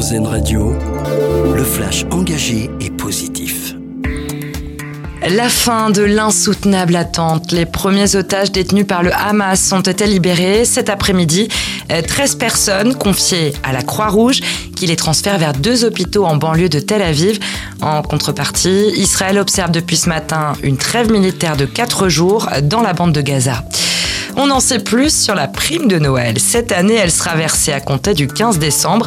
Radio, le flash engagé et positif. La fin de l'insoutenable attente. Les premiers otages détenus par le Hamas ont été libérés cet après-midi. 13 personnes confiées à la Croix-Rouge qui les transfère vers deux hôpitaux en banlieue de Tel Aviv. En contrepartie, Israël observe depuis ce matin une trêve militaire de 4 jours dans la bande de Gaza. On en sait plus sur la prime de Noël. Cette année, elle sera versée à compter du 15 décembre.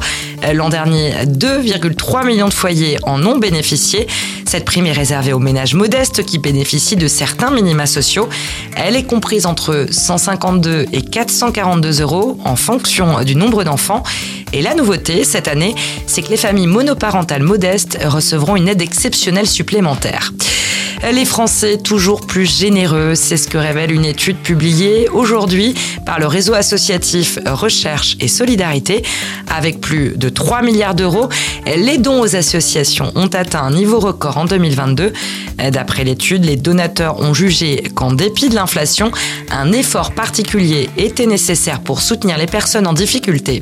L'an dernier, 2,3 millions de foyers en ont bénéficié. Cette prime est réservée aux ménages modestes qui bénéficient de certains minima sociaux. Elle est comprise entre 152 et 442 euros en fonction du nombre d'enfants. Et la nouveauté cette année, c'est que les familles monoparentales modestes recevront une aide exceptionnelle supplémentaire. Les Français toujours plus généreux, c'est ce que révèle une étude publiée aujourd'hui par le réseau associatif Recherche et Solidarité. Avec plus de 3 milliards d'euros, les dons aux associations ont atteint un niveau record en 2022. D'après l'étude, les donateurs ont jugé qu'en dépit de l'inflation, un effort particulier était nécessaire pour soutenir les personnes en difficulté.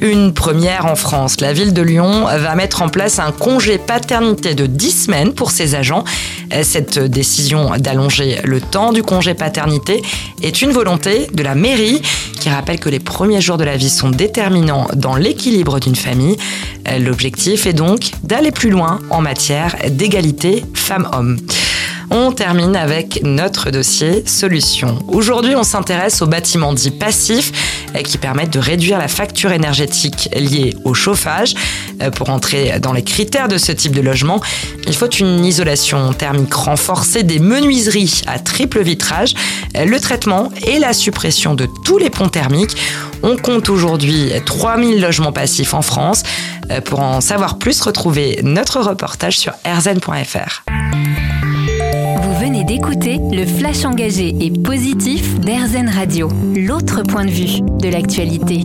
Une première en France. La ville de Lyon va mettre en place un congé paternité de 10 semaines pour ses agents. Cette décision d'allonger le temps du congé paternité est une volonté de la mairie qui rappelle que les premiers jours de la vie sont déterminants dans l'équilibre d'une famille. L'objectif est donc d'aller plus loin en matière d'égalité femmes-hommes. On termine avec notre dossier solution. Aujourd'hui, on s'intéresse aux bâtiments dits passifs euh, qui permettent de réduire la facture énergétique liée au chauffage. Euh, pour entrer dans les critères de ce type de logement, il faut une isolation thermique renforcée des menuiseries à triple vitrage, euh, le traitement et la suppression de tous les ponts thermiques. On compte aujourd'hui 3000 logements passifs en France. Pour en savoir plus, retrouvez notre reportage sur rzn.fr d'écouter le flash engagé et positif d'Airzen Radio, l'autre point de vue de l'actualité.